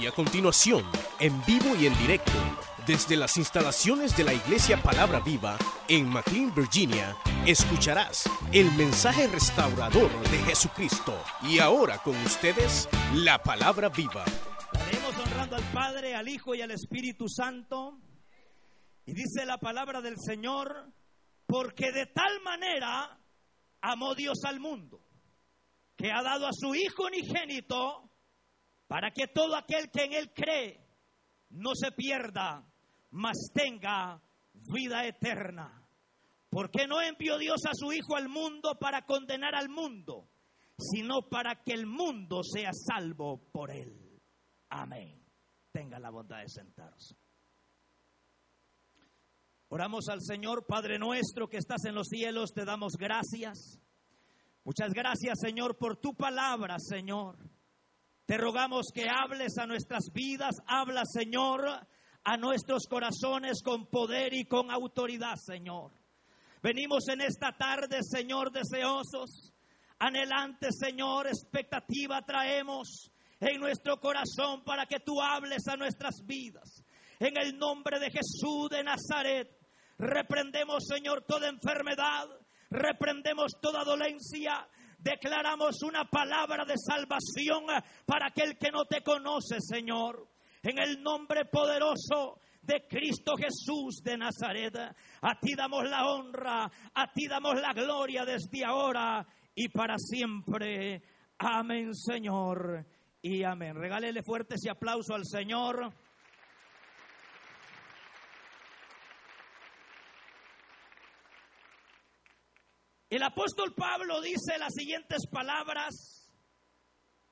Y a continuación, en vivo y en directo, desde las instalaciones de la Iglesia Palabra Viva en McLean, Virginia, escucharás el mensaje restaurador de Jesucristo. Y ahora con ustedes, la Palabra Viva. Estaremos honrando al Padre, al Hijo y al Espíritu Santo. Y dice la palabra del Señor, porque de tal manera amó Dios al mundo, que ha dado a su Hijo unigénito, para que todo aquel que en Él cree no se pierda, mas tenga vida eterna. ¿Por qué no envió Dios a su Hijo al mundo para condenar al mundo, sino para que el mundo sea salvo por Él? Amén. Tenga la bondad de sentarse. Oramos al Señor, Padre nuestro que estás en los cielos, te damos gracias. Muchas gracias, Señor, por tu palabra, Señor. Te rogamos que hables a nuestras vidas, habla, Señor, a nuestros corazones con poder y con autoridad, Señor. Venimos en esta tarde, Señor, deseosos, anhelantes, Señor, expectativa traemos en nuestro corazón para que tú hables a nuestras vidas. En el nombre de Jesús de Nazaret, reprendemos, Señor, toda enfermedad, reprendemos toda dolencia, declaramos una palabra de salvación para aquel que no te conoce, Señor. En el nombre poderoso de Cristo Jesús de Nazaret, a ti damos la honra, a ti damos la gloria desde ahora y para siempre. Amén, Señor. Y amén. Regálele fuerte ese aplauso al Señor. El apóstol Pablo dice las siguientes palabras,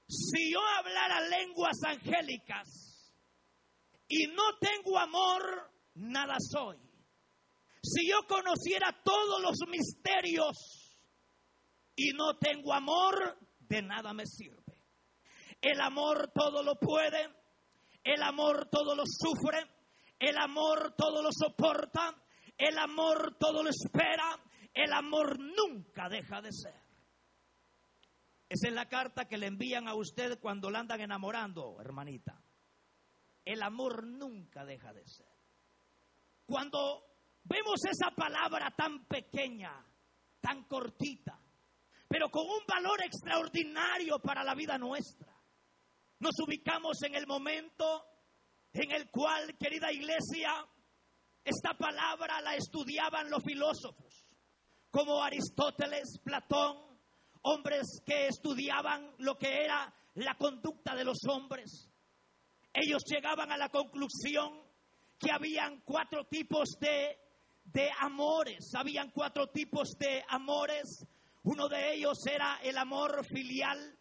si yo hablara lenguas angélicas y no tengo amor, nada soy. Si yo conociera todos los misterios y no tengo amor, de nada me sirve. El amor todo lo puede, el amor todo lo sufre, el amor todo lo soporta, el amor todo lo espera, el amor nunca deja de ser. Esa es la carta que le envían a usted cuando la andan enamorando, hermanita. El amor nunca deja de ser. Cuando vemos esa palabra tan pequeña, tan cortita, pero con un valor extraordinario para la vida nuestra, nos ubicamos en el momento en el cual, querida iglesia, esta palabra la estudiaban los filósofos como Aristóteles, Platón, hombres que estudiaban lo que era la conducta de los hombres. Ellos llegaban a la conclusión que habían cuatro tipos de, de amores, habían cuatro tipos de amores. Uno de ellos era el amor filial,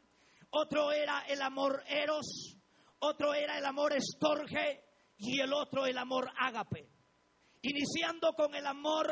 otro era el amor eros, otro era el amor estorge y el otro el amor ágape. Iniciando con el amor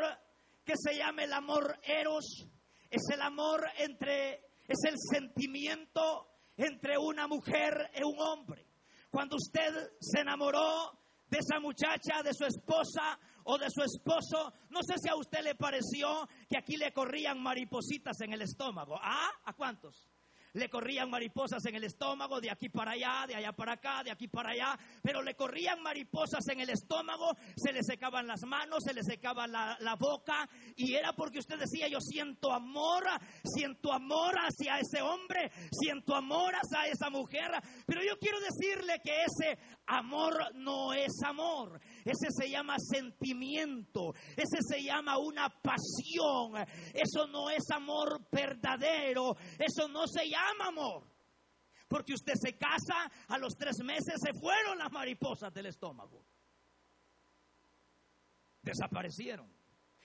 que se llama el amor eros, es el amor entre, es el sentimiento entre una mujer y un hombre. Cuando usted se enamoró de esa muchacha, de su esposa o de su esposo, no sé si a usted le pareció que aquí le corrían maripositas en el estómago. ¿Ah? ¿A cuántos? Le corrían mariposas en el estómago, de aquí para allá, de allá para acá, de aquí para allá, pero le corrían mariposas en el estómago, se le secaban las manos, se le secaba la, la boca, y era porque usted decía, yo siento amor, siento amor hacia ese hombre, siento amor hacia esa mujer, pero yo quiero decirle que ese amor no es amor, ese se llama sentimiento, ese se llama una pasión, eso no es amor verdadero, eso no se llama amor. Porque usted se casa, a los tres meses se fueron las mariposas del estómago. Desaparecieron.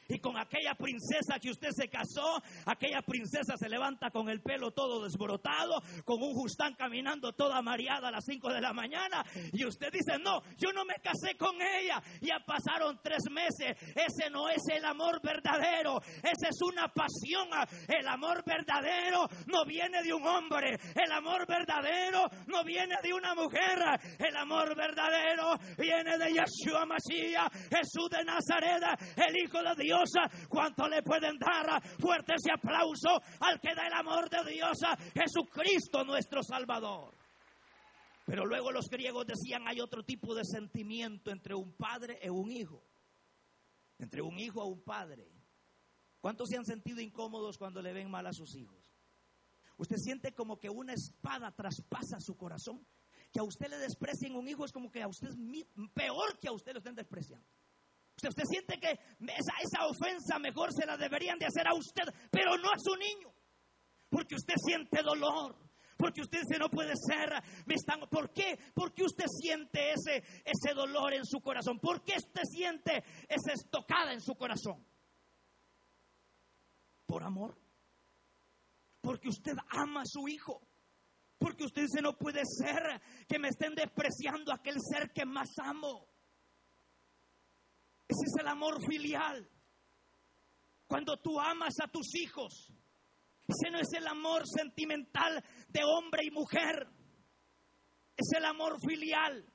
Y con aquella princesa que usted se casó, aquella princesa se levanta con el pelo todo desbrotado, con un justán caminando toda mareada a las 5 de la mañana. Y usted dice, no, yo no me casé con ella. Ya pasaron tres meses. Ese no es el amor verdadero. Esa es una pasión. El amor verdadero no viene de un hombre. El amor verdadero no viene de una mujer. El amor verdadero viene de Yeshua Mashiach, Jesús de Nazaret, el Hijo de Dios. ¿Cuánto le pueden dar fuerte ese aplauso al que da el amor de Dios, Jesucristo nuestro Salvador? Pero luego los griegos decían hay otro tipo de sentimiento entre un padre y un hijo. Entre un hijo a un padre. ¿Cuántos se han sentido incómodos cuando le ven mal a sus hijos? Usted siente como que una espada traspasa su corazón. Que a usted le desprecien un hijo es como que a usted es peor que a usted lo estén despreciando. Usted, siente que esa, esa ofensa mejor se la deberían de hacer a usted, pero no a su niño. Porque usted siente dolor. Porque usted dice, no puede ser. Me están, ¿Por qué? Porque usted siente ese, ese dolor en su corazón. ¿Por qué usted siente esa estocada en su corazón? Por amor. Porque usted ama a su hijo. Porque usted dice, no puede ser que me estén despreciando aquel ser que más amo. Ese es el amor filial. Cuando tú amas a tus hijos, ese no es el amor sentimental de hombre y mujer. Es el amor filial,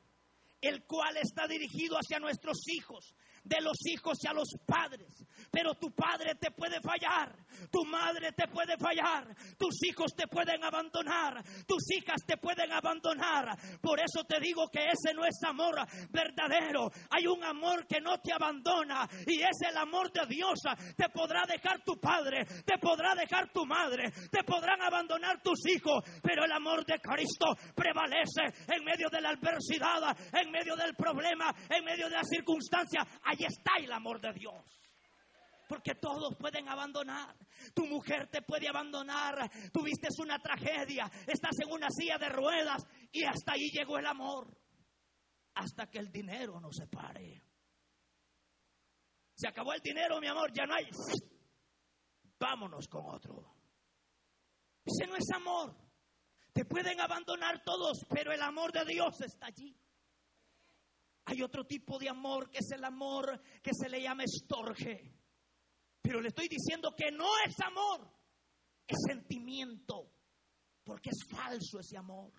el cual está dirigido hacia nuestros hijos, de los hijos y a los padres. Pero tu padre te puede fallar, tu madre te puede fallar, tus hijos te pueden abandonar, tus hijas te pueden abandonar. Por eso te digo que ese no es amor verdadero. Hay un amor que no te abandona y es el amor de Dios. Te podrá dejar tu padre, te podrá dejar tu madre, te podrán abandonar tus hijos, pero el amor de Cristo prevalece en medio de la adversidad, en medio del problema, en medio de la circunstancia Ahí está el amor de Dios. Porque todos pueden abandonar. Tu mujer te puede abandonar. Tuviste una tragedia. Estás en una silla de ruedas. Y hasta ahí llegó el amor. Hasta que el dinero nos separe. Se acabó el dinero, mi amor. Ya no hay. Vámonos con otro. Ese no es amor. Te pueden abandonar todos, pero el amor de Dios está allí. Hay otro tipo de amor que es el amor que se le llama estorge. Pero le estoy diciendo que no es amor, es sentimiento, porque es falso ese amor.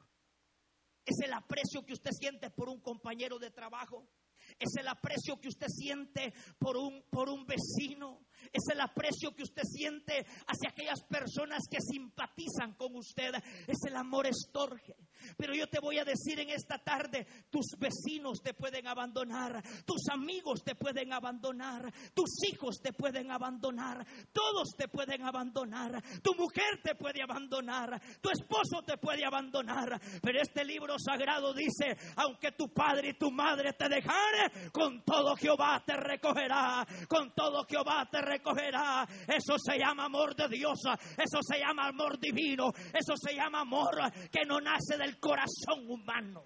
Es el aprecio que usted siente por un compañero de trabajo. Es el aprecio que usted siente por un, por un vecino. Es el aprecio que usted siente hacia aquellas personas que simpatizan con usted. Es el amor estorge. Pero yo te voy a decir en esta tarde, tus vecinos te pueden abandonar, tus amigos te pueden abandonar, tus hijos te pueden abandonar, todos te pueden abandonar, tu mujer te puede abandonar, tu esposo te puede abandonar. Pero este libro sagrado dice, aunque tu padre y tu madre te dejaren, con todo Jehová te recogerá, con todo Jehová te recogerá. Eso se llama amor de Dios, eso se llama amor divino, eso se llama amor que no nace del corazón humano.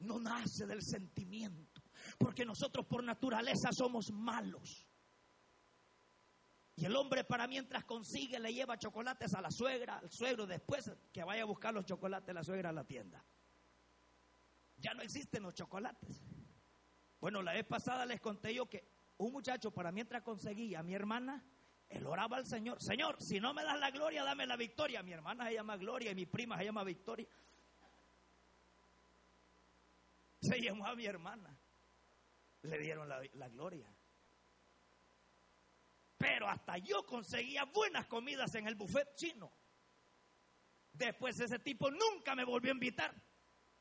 No nace del sentimiento, porque nosotros por naturaleza somos malos. Y el hombre para mientras consigue le lleva chocolates a la suegra, al suegro, después que vaya a buscar los chocolates la suegra a la tienda. Ya no existen los chocolates. Bueno, la vez pasada les conté yo que un muchacho para mientras conseguía a mi hermana, él oraba al Señor. Señor, si no me das la gloria, dame la victoria. Mi hermana se llama Gloria y mi prima se llama Victoria. Se llamó a mi hermana. Le dieron la, la gloria. Pero hasta yo conseguía buenas comidas en el buffet chino. Después ese tipo nunca me volvió a invitar.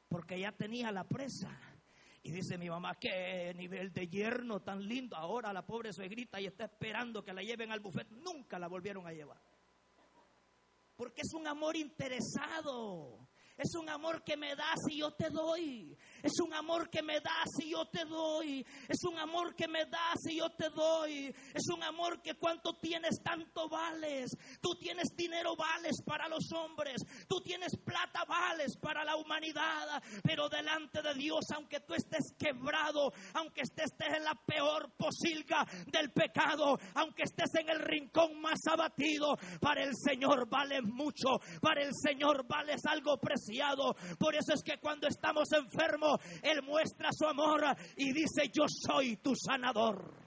Porque ya tenía la presa. Y dice mi mamá, qué nivel de yerno tan lindo. Ahora la pobre suegrita y está esperando que la lleven al buffet. Nunca la volvieron a llevar. Porque es un amor interesado. Es un amor que me das y yo te doy. Es un amor que me das y yo te doy. Es un amor que me das y yo te doy. Es un amor que cuanto tienes tanto vales. Tú tienes dinero vales para los hombres. Tú tienes plata vales para la humanidad. Pero delante de Dios, aunque tú estés quebrado, aunque estés en la peor posilga del pecado, aunque estés en el rincón más abatido, para el Señor vales mucho. Para el Señor vales algo precioso por eso es que cuando estamos enfermos, Él muestra su amor y dice, yo soy tu sanador.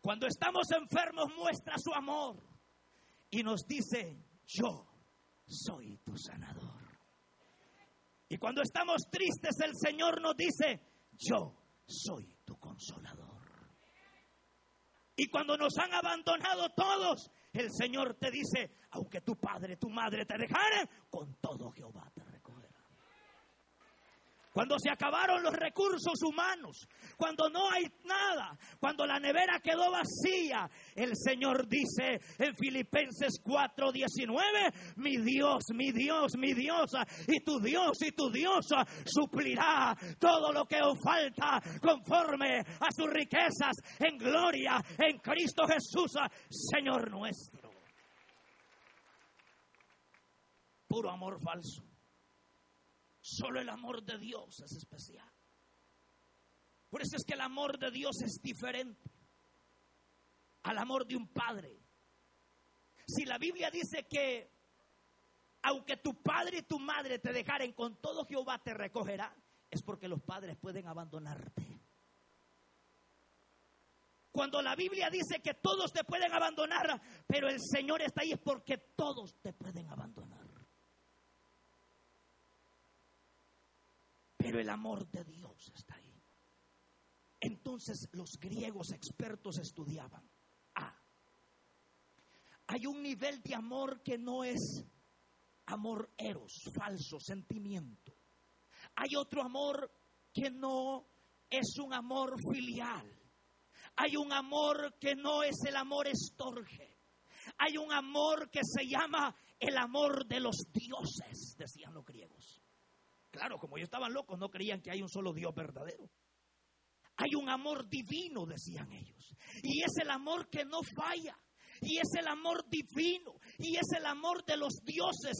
Cuando estamos enfermos, muestra su amor y nos dice, yo soy tu sanador. Y cuando estamos tristes, el Señor nos dice, yo soy tu consolador. Y cuando nos han abandonado todos, el Señor te dice, aunque tu padre, tu madre te dejaren, con todo Jehová. Cuando se acabaron los recursos humanos, cuando no hay nada, cuando la nevera quedó vacía, el Señor dice en Filipenses 4:19, mi Dios, mi Dios, mi diosa, y tu Dios y tu diosa suplirá todo lo que os falta conforme a sus riquezas en gloria en Cristo Jesús, Señor nuestro. Puro amor falso. Solo el amor de Dios es especial. Por eso es que el amor de Dios es diferente al amor de un padre. Si la Biblia dice que aunque tu padre y tu madre te dejaren con todo Jehová te recogerá, es porque los padres pueden abandonarte. Cuando la Biblia dice que todos te pueden abandonar, pero el Señor está ahí es porque todos te pueden abandonar. Pero el amor de Dios está ahí. Entonces los griegos expertos estudiaban. Hay un nivel de amor que no es amor eros, falso, sentimiento. Hay otro amor que no es un amor filial. Hay un amor que no es el amor estorge. Hay un amor que se llama el amor de los dioses, decían los griegos. Claro, como ellos estaban locos, no creían que hay un solo Dios verdadero. Hay un amor divino, decían ellos. Y es el amor que no falla y es el amor divino y es el amor de los dioses.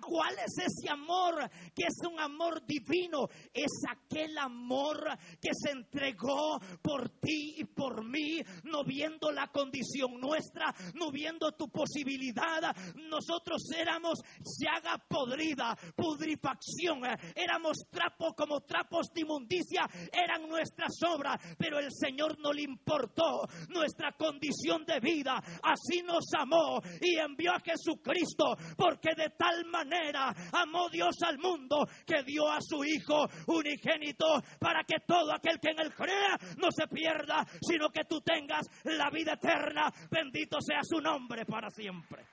¿Cuál es ese amor que es un amor divino? Es aquel amor que se entregó por ti y por mí, no viendo la condición nuestra, no viendo tu posibilidad. Nosotros éramos llaga podrida, pudrifacción, éramos trapos como trapos de inmundicia, eran nuestras obras, pero el Señor no le importó nuestra condición de vida así nos amó y envió a Jesucristo, porque de tal manera amó Dios al mundo que dio a su Hijo unigénito para que todo aquel que en él crea no se pierda, sino que tú tengas la vida eterna. Bendito sea su nombre para siempre.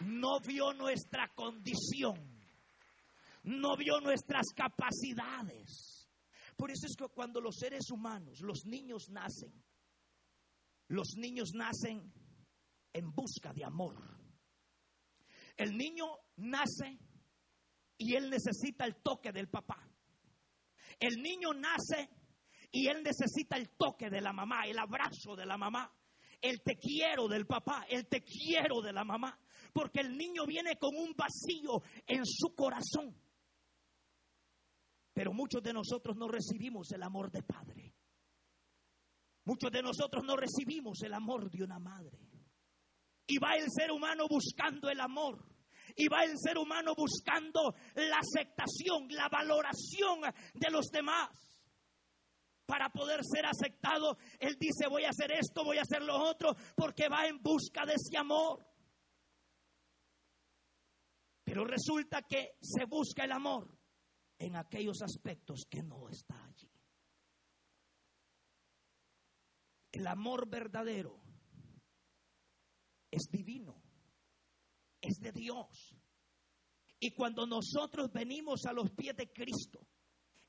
No vio nuestra condición, no vio nuestras capacidades. Por eso es que cuando los seres humanos, los niños nacen, los niños nacen en busca de amor. El niño nace y él necesita el toque del papá. El niño nace y él necesita el toque de la mamá, el abrazo de la mamá, el te quiero del papá, el te quiero de la mamá, porque el niño viene con un vacío en su corazón. Pero muchos de nosotros no recibimos el amor de padre. Muchos de nosotros no recibimos el amor de una madre. Y va el ser humano buscando el amor. Y va el ser humano buscando la aceptación, la valoración de los demás. Para poder ser aceptado, él dice, voy a hacer esto, voy a hacer lo otro, porque va en busca de ese amor. Pero resulta que se busca el amor en aquellos aspectos que no está allí. El amor verdadero es divino, es de Dios. Y cuando nosotros venimos a los pies de Cristo,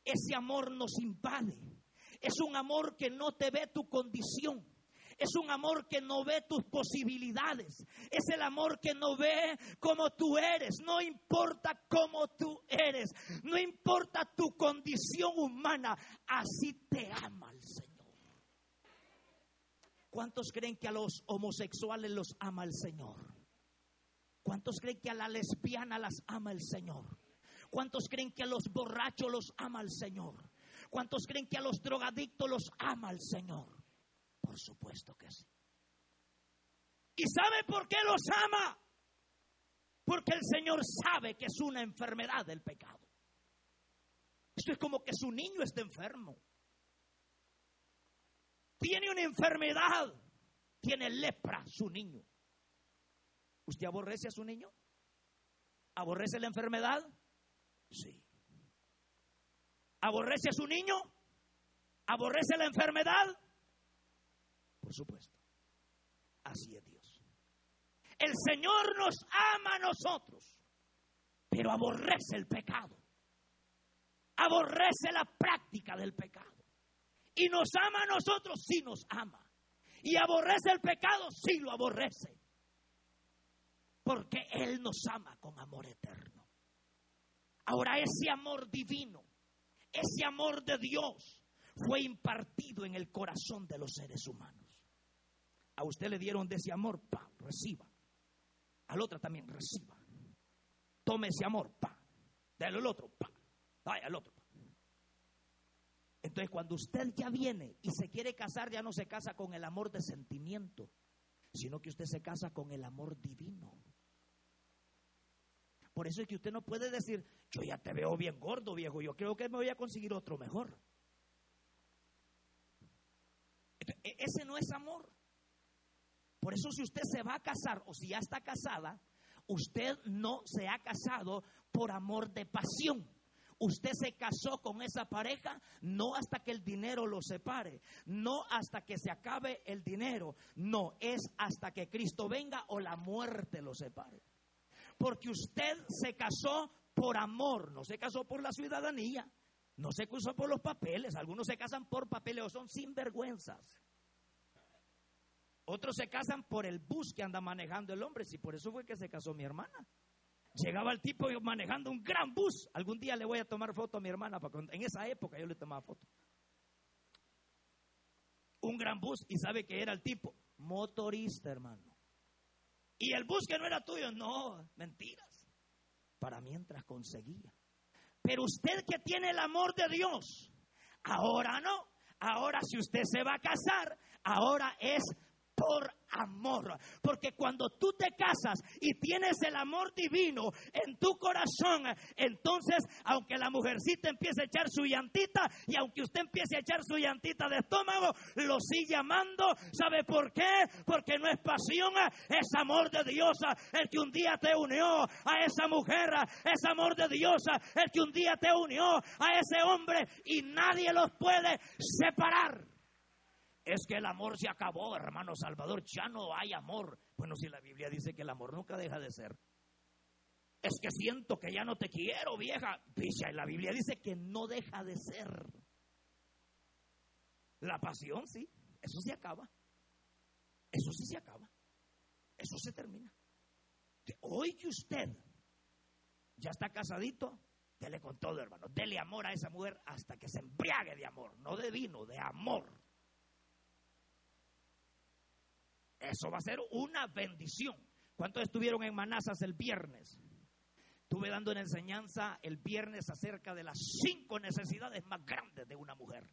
ese amor nos invade. Es un amor que no te ve tu condición. Es un amor que no ve tus posibilidades. Es el amor que no ve cómo tú eres. No importa cómo tú eres. No importa tu condición humana. Así te ama el Señor. ¿Cuántos creen que a los homosexuales los ama el Señor? ¿Cuántos creen que a la lesbiana las ama el Señor? ¿Cuántos creen que a los borrachos los ama el Señor? ¿Cuántos creen que a los drogadictos los ama el Señor? Por supuesto que sí. ¿Y sabe por qué los ama? Porque el Señor sabe que es una enfermedad del pecado. Esto es como que su niño está enfermo tiene una enfermedad, tiene lepra su niño. ¿Usted aborrece a su niño? ¿Aborrece la enfermedad? Sí. ¿Aborrece a su niño? ¿Aborrece la enfermedad? Por supuesto. Así es Dios. El Señor nos ama a nosotros, pero aborrece el pecado. Aborrece la práctica del pecado. Y nos ama a nosotros, sí nos ama. Y aborrece el pecado, sí lo aborrece. Porque Él nos ama con amor eterno. Ahora ese amor divino, ese amor de Dios, fue impartido en el corazón de los seres humanos. A usted le dieron de ese amor, pa, reciba. Al otro también, reciba. Tome ese amor, pa. Dale al otro, pa. Vaya al otro. Entonces, cuando usted ya viene y se quiere casar, ya no se casa con el amor de sentimiento, sino que usted se casa con el amor divino. Por eso es que usted no puede decir, yo ya te veo bien gordo, viejo, yo creo que me voy a conseguir otro mejor. E-, ese no es amor. Por eso si usted se va a casar o si ya está casada, usted no se ha casado por amor de pasión. Usted se casó con esa pareja no hasta que el dinero lo separe, no hasta que se acabe el dinero, no, es hasta que Cristo venga o la muerte lo separe. Porque usted se casó por amor, no se casó por la ciudadanía, no se casó por los papeles, algunos se casan por papeles o son sinvergüenzas. Otros se casan por el bus que anda manejando el hombre, si por eso fue que se casó mi hermana. Llegaba el tipo manejando un gran bus. Algún día le voy a tomar foto a mi hermana, porque en esa época yo le tomaba foto. Un gran bus y sabe que era el tipo, motorista, hermano. Y el bus que no era tuyo, no, mentiras. Para mientras conseguía. Pero usted que tiene el amor de Dios, ahora no. Ahora si usted se va a casar, ahora es por amor. Porque cuando tú te casas y tienes el amor divino en tu corazón, entonces, aunque la mujercita empiece a echar su llantita y aunque usted empiece a echar su llantita de estómago, lo sigue amando. ¿Sabe por qué? Porque no es pasión, es amor de Dios el que un día te unió a esa mujer, es amor de Dios el que un día te unió a ese hombre y nadie los puede separar. Es que el amor se acabó, hermano Salvador, ya no hay amor. Bueno, si la Biblia dice que el amor nunca deja de ser. Es que siento que ya no te quiero, vieja. Picha, la Biblia dice que no deja de ser. La pasión, sí, eso se acaba. Eso sí se acaba. Eso se termina. Hoy que usted ya está casadito, dele con todo, hermano. Dele amor a esa mujer hasta que se embriague de amor. No de vino, de amor. Eso va a ser una bendición. ¿Cuántos estuvieron en Manazas el viernes? Estuve dando una enseñanza el viernes acerca de las cinco necesidades más grandes de una mujer.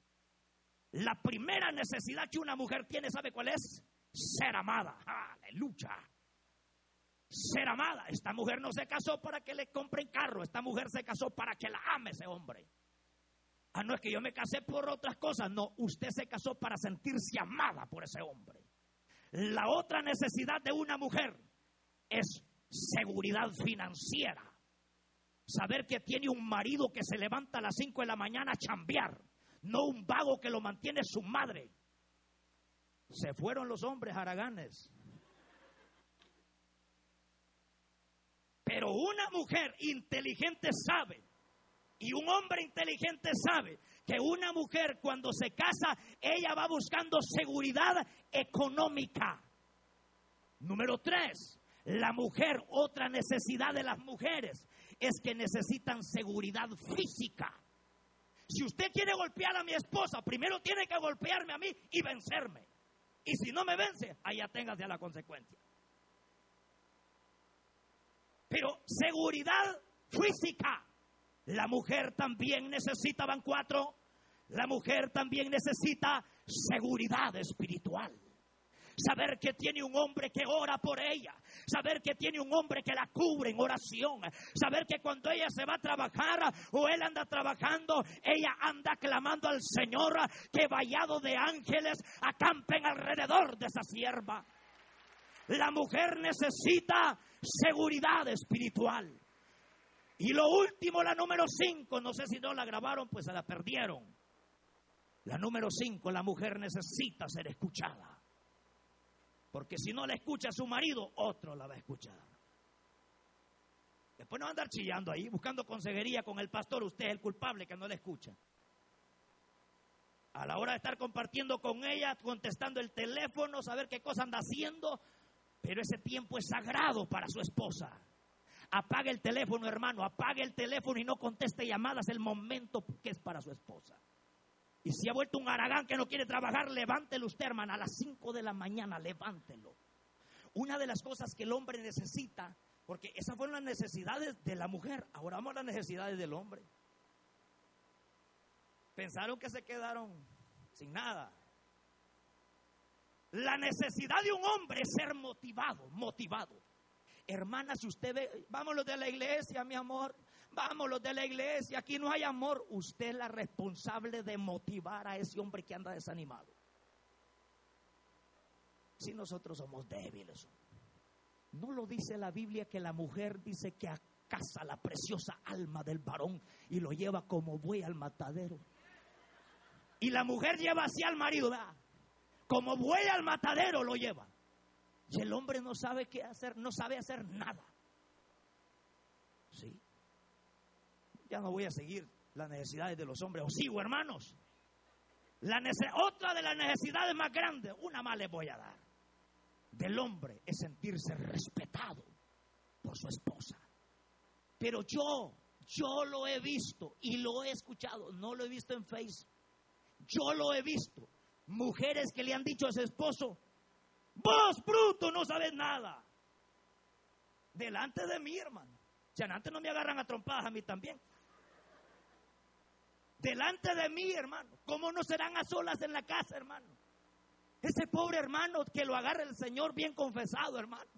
La primera necesidad que una mujer tiene, ¿sabe cuál es? Ser amada. Aleluya. Ser amada. Esta mujer no se casó para que le compren carro. Esta mujer se casó para que la ame ese hombre. Ah, no es que yo me casé por otras cosas. No, usted se casó para sentirse amada por ese hombre. La otra necesidad de una mujer es seguridad financiera. Saber que tiene un marido que se levanta a las 5 de la mañana a chambear, no un vago que lo mantiene su madre. Se fueron los hombres haraganes. Pero una mujer inteligente sabe, y un hombre inteligente sabe que una mujer cuando se casa, ella va buscando seguridad económica. Número tres, la mujer, otra necesidad de las mujeres es que necesitan seguridad física. Si usted quiere golpear a mi esposa, primero tiene que golpearme a mí y vencerme. Y si no me vence, allá téngase a la consecuencia. Pero seguridad física. La mujer también necesita, van cuatro, la mujer también necesita seguridad espiritual. Saber que tiene un hombre que ora por ella. Saber que tiene un hombre que la cubre en oración. Saber que cuando ella se va a trabajar o él anda trabajando, ella anda clamando al Señor que vallado de ángeles acampen alrededor de esa sierva. La mujer necesita seguridad espiritual. Y lo último, la número cinco, no sé si no la grabaron, pues se la perdieron. La número cinco, la mujer necesita ser escuchada. Porque si no la escucha su marido, otro la va a escuchar. Después no va a andar chillando ahí, buscando consejería con el pastor. Usted es el culpable que no la escucha. A la hora de estar compartiendo con ella, contestando el teléfono, saber qué cosa anda haciendo, pero ese tiempo es sagrado para su esposa. Apague el teléfono, hermano, apague el teléfono y no conteste llamadas el momento que es para su esposa. Y si ha vuelto un aragán que no quiere trabajar, levántelo usted, hermana, a las 5 de la mañana, levántelo. Una de las cosas que el hombre necesita, porque esas fueron las necesidades de la mujer, ahora vamos a las necesidades del hombre. Pensaron que se quedaron sin nada. La necesidad de un hombre es ser motivado, motivado. Hermana, si usted ve, vámonos de la iglesia, mi amor, vámonos de la iglesia, aquí no hay amor. Usted es la responsable de motivar a ese hombre que anda desanimado. Si nosotros somos débiles, no lo dice la Biblia que la mujer dice que acaza la preciosa alma del varón y lo lleva como buey al matadero. Y la mujer lleva así al marido, como buey al matadero lo lleva. Y el hombre no sabe qué hacer, no sabe hacer nada. Sí. Ya no voy a seguir las necesidades de los hombres. O sigo, hermanos. Otra de las necesidades más grandes, una más les voy a dar. Del hombre es sentirse respetado por su esposa. Pero yo, yo lo he visto y lo he escuchado. No lo he visto en Facebook. Yo lo he visto. Mujeres que le han dicho a su esposo, Vos, bruto, no sabes nada. Delante de mí, hermano. Si antes no me agarran a trompadas a mí también. Delante de mí, hermano. ¿Cómo no serán a solas en la casa, hermano? Ese pobre hermano que lo agarre el Señor bien confesado, hermano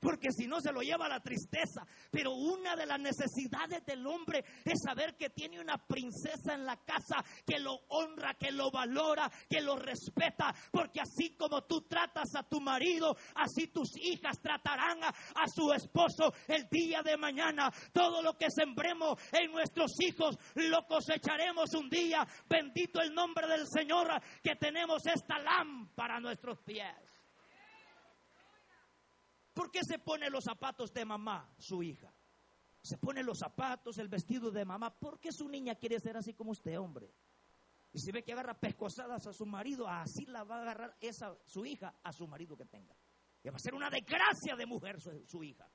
porque si no se lo lleva la tristeza. Pero una de las necesidades del hombre es saber que tiene una princesa en la casa que lo honra, que lo valora, que lo respeta, porque así como tú tratas a tu marido, así tus hijas tratarán a, su esposo el día de mañana. Todo lo que sembremos en nuestros hijos lo cosecharemos un día. Bendito el nombre del Señor que tenemos esta lámpara a nuestros pies. ¿Por qué se pone los zapatos de mamá, su hija? Se pone los zapatos, el vestido de mamá. ¿Por qué su niña quiere ser así como usted, hombre? Y si ve que agarra pescosadas a su marido, así la va a agarrar esa, su hija a su marido que tenga. Y va a ser una desgracia de mujer su, hija.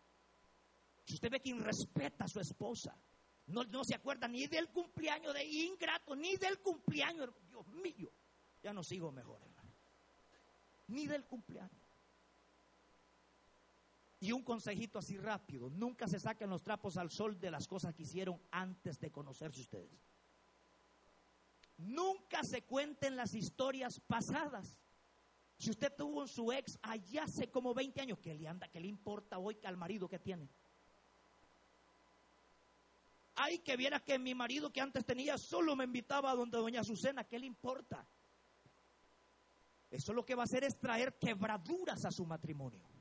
Si usted ve que irrespeta a su esposa, no, no, se acuerda ni del cumpleaños de ingrato, ni del cumpleaños, Dios mío, ya no sigo mejor, hermano. Ni del cumpleaños. Y un consejito así rápido, nunca se saquen los trapos al sol de las cosas que hicieron antes de conocerse ustedes. Nunca se cuenten las historias pasadas. Si usted tuvo su ex allá hace como 20 años, ¿qué le anda? ¿Qué le importa hoy al marido que tiene? Ay, que viera que mi marido que antes tenía solo me invitaba a donde doña Azucena, ¿qué le importa? Eso lo que va a hacer es traer quebraduras a su matrimonio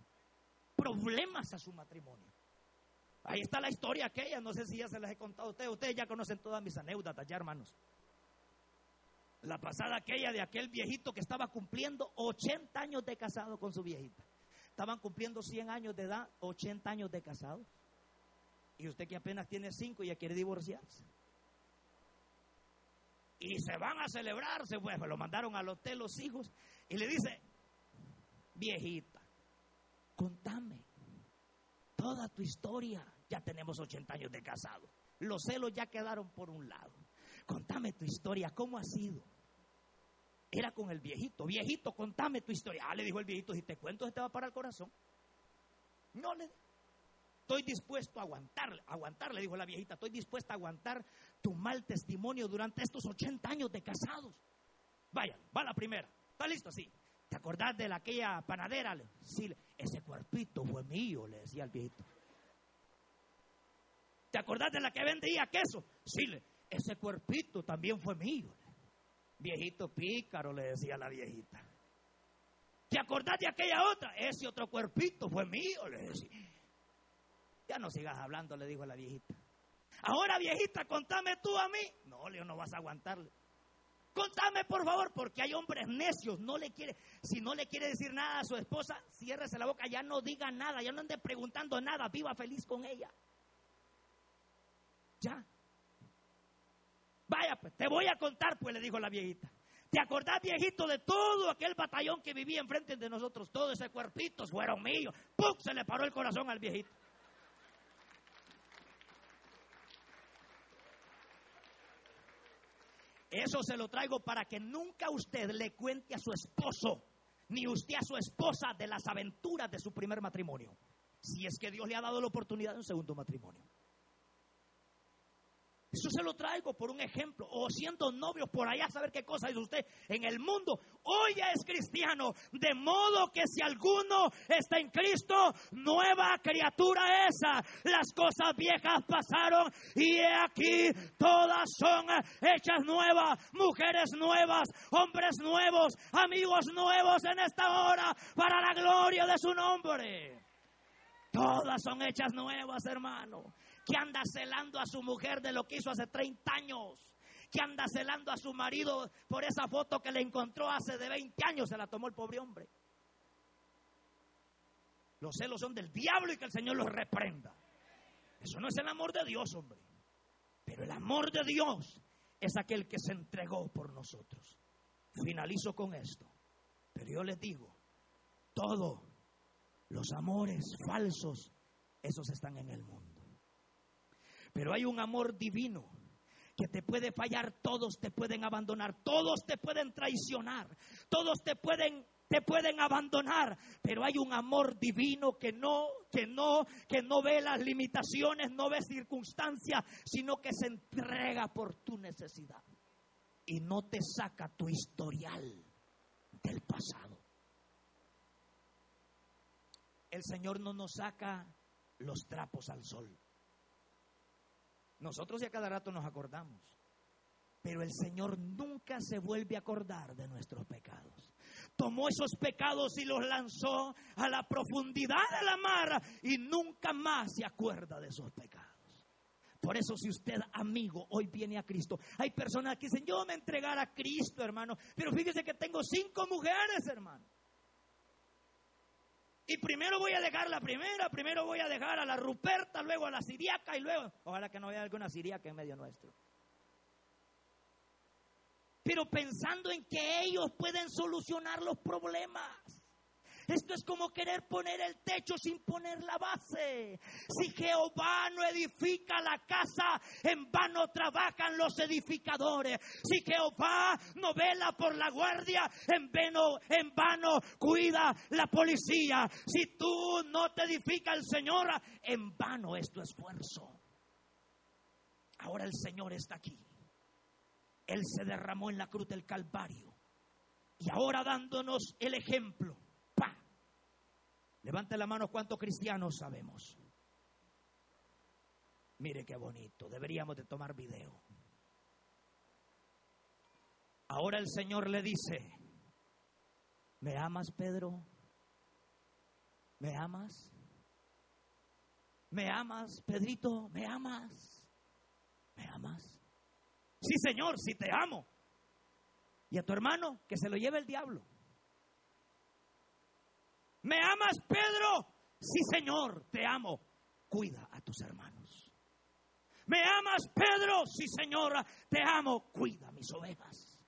problemas a su matrimonio. Ahí está la historia aquella, no sé si ya se las he contado a ustedes, ustedes ya conocen todas mis anécdotas ya hermanos. La pasada aquella de aquel viejito que estaba cumpliendo 80 años de casado con su viejita. Estaban cumpliendo 100 años de edad, 80 años de casado. Y usted que apenas tiene 5 y ya quiere divorciarse. Y se van a celebrarse, pues lo mandaron al hotel los hijos y le dice, viejita, contame toda tu historia. Ya tenemos 80 años de casado. Los celos ya quedaron por un lado. Contame tu historia, ¿cómo ha sido? Era con el viejito. Viejito, contame tu historia. Ah, le dijo el viejito, si te cuento, se te va para el corazón. No le Estoy dispuesto a aguantar, aguantar, le dijo la viejita, estoy dispuesta a aguantar tu mal testimonio durante estos 80 años de casados. Vaya, va la primera. ¿Está listo? Sí. ¿Te acordás de la, aquella panadera? Sí, ese cuerpito fue mío, le decía el viejito. ¿Te acordás de la que vendía queso? Sí, ese cuerpito también fue mío. Viejito pícaro, le decía la viejita. ¿Te acordás de aquella otra? Ese otro cuerpito fue mío, le decía. Ya no sigas hablando, le dijo la viejita. Ahora, viejita, contame tú a mí. No, Leo, no vas a aguantarle. Contame, por favor, porque hay hombres necios. No le quiere, si no le quiere decir nada a su esposa, ciérrese la boca, ya no diga nada, ya no ande preguntando nada, viva feliz con ella. Ya. Vaya, pues, te voy a contar, pues le dijo la viejita. ¿Te acordás, viejito, de todo aquel batallón que vivía enfrente de nosotros? Todos esos cuerpitos fueron míos. ¡Pum! Se le paró el corazón al viejito. Eso se lo traigo para que nunca usted le cuente a su esposo, ni usted a su esposa, de las aventuras de su primer matrimonio. Si es que Dios le ha dado la oportunidad de un segundo matrimonio. Eso se lo traigo por un ejemplo. O siendo novios por allá, saber qué cosa es usted en el mundo. Hoy es cristiano. De modo que si alguno está en Cristo, nueva criatura esa. Las cosas viejas pasaron y he aquí todas son hechas nuevas. Mujeres nuevas, hombres nuevos, amigos nuevos en esta hora para la gloria de su nombre. Todas son hechas nuevas, hermano que anda celando a su mujer de lo que hizo hace 30 años, que anda celando a su marido por esa foto que le encontró hace de 20 años, se la tomó el pobre hombre. Los celos son del diablo y que el Señor los reprenda. Eso no es el amor de Dios, hombre. Pero el amor de Dios es aquel que se entregó por nosotros. Finalizo con esto. Pero yo les digo, todos los amores falsos, esos están en el mundo. Pero hay un amor divino que te puede fallar, todos te pueden abandonar, todos te pueden traicionar, todos te pueden te pueden abandonar, pero hay un amor divino que no, que no, que no ve las limitaciones, no ve circunstancias, sino que se entrega por tu necesidad y no te saca tu historial del pasado. El Señor no nos saca los trapos al sol. Nosotros ya cada rato nos acordamos. Pero el Señor nunca se vuelve a acordar de nuestros pecados. Tomó esos pecados y los lanzó a la profundidad de la mar y nunca más se acuerda de esos pecados. Por eso si usted, amigo, hoy viene a Cristo, hay personas que dicen, yo me entregar a Cristo, hermano, pero fíjese que tengo cinco mujeres, hermano. Y primero voy a dejar la primera, primero voy a dejar a la Ruperta, luego a la Siriaca y luego, ojalá que no haya alguna Siriaca en medio nuestro. Pero pensando en que ellos pueden solucionar los problemas. Esto es como querer poner el techo sin poner la base. Si Jehová no edifica la casa, en vano trabajan los edificadores. Si Jehová no vela por la guardia, en vano, en vano cuida la policía. Si tú no te edifica el Señor, en vano es tu esfuerzo. Ahora el Señor está aquí. Él se derramó en la cruz del Calvario. Y ahora dándonos el ejemplo Levante la mano cuántos cristianos sabemos. Mire qué bonito, deberíamos de tomar video. Ahora el Señor le dice, ¿me amas Pedro? ¿Me amas? ¿Me amas, Pedrito? ¿Me amas? ¿Me amas? Sí, Señor, sí te amo. ¿Y a tu hermano? Que se lo lleve el diablo. ¿Me amas, Pedro? Sí, Señor, te amo. Cuida a tus hermanos. ¿Me amas, Pedro? Sí, Señora, te amo. Cuida mis ovejas.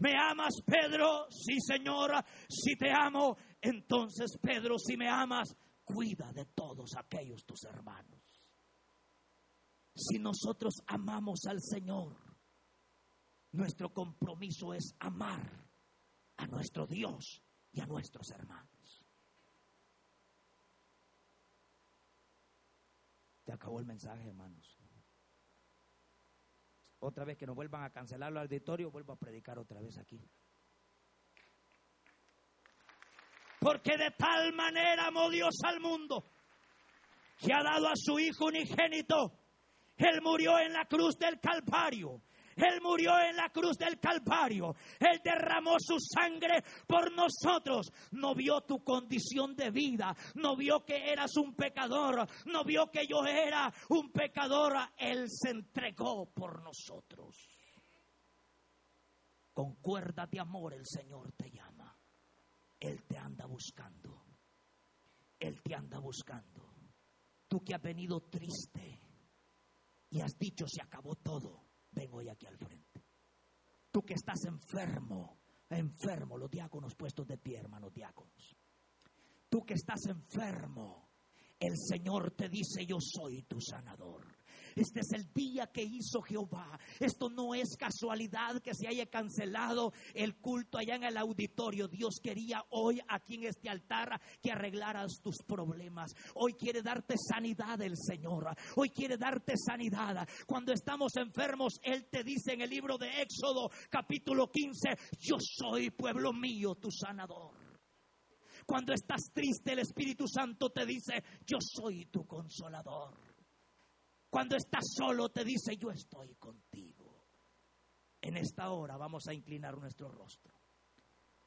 ¿Me amas, Pedro? Sí, Señora, si te amo. Entonces, Pedro, si me amas, cuida de todos aquellos tus hermanos. Si nosotros amamos al Señor, nuestro compromiso es amar a nuestro Dios y a nuestros hermanos. Se acabó el mensaje, hermanos. Otra vez que nos vuelvan a cancelar el auditorio, vuelvo a predicar otra vez aquí. Porque de tal manera amó Dios al mundo que ha dado a su Hijo unigénito. Él murió en la cruz del Calvario él murió en la cruz del Calvario. Él derramó su sangre por nosotros. No vio tu condición de vida. No vio que eras un pecador. No vio que yo era un pecador. Él se entregó por nosotros. Con cuerda de amor el Señor te llama. Él te anda buscando. Él te anda buscando. Tú que has venido triste y has dicho se acabó todo, ven hoy aquí al frente. Tú que estás enfermo, enfermo, los diáconos puestos de pie, hermanos diáconos. Tú que estás enfermo, el Señor te dice, yo soy tu sanador. Este es el día que hizo Jehová. Esto no es casualidad que se haya cancelado el culto allá en el auditorio. Dios quería hoy aquí en este altar que arreglaras tus problemas. Hoy quiere darte sanidad el Señor. Hoy quiere darte sanidad. Cuando estamos enfermos, Él te dice en el libro de Éxodo capítulo 15, yo soy pueblo mío, tu sanador. Cuando estás triste, el Espíritu Santo te dice, yo soy tu consolador. Cuando estás solo, te dice, yo estoy contigo. En esta hora vamos a inclinar nuestro rostro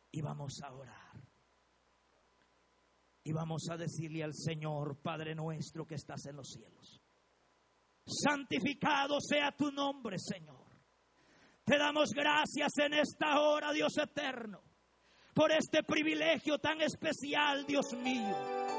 y vamos a orar. Y vamos a decirle al Señor, Padre nuestro que estás en los cielos. Santificado sea tu nombre, Señor. Te damos gracias en esta hora, Dios eterno, por este privilegio tan especial, Dios mío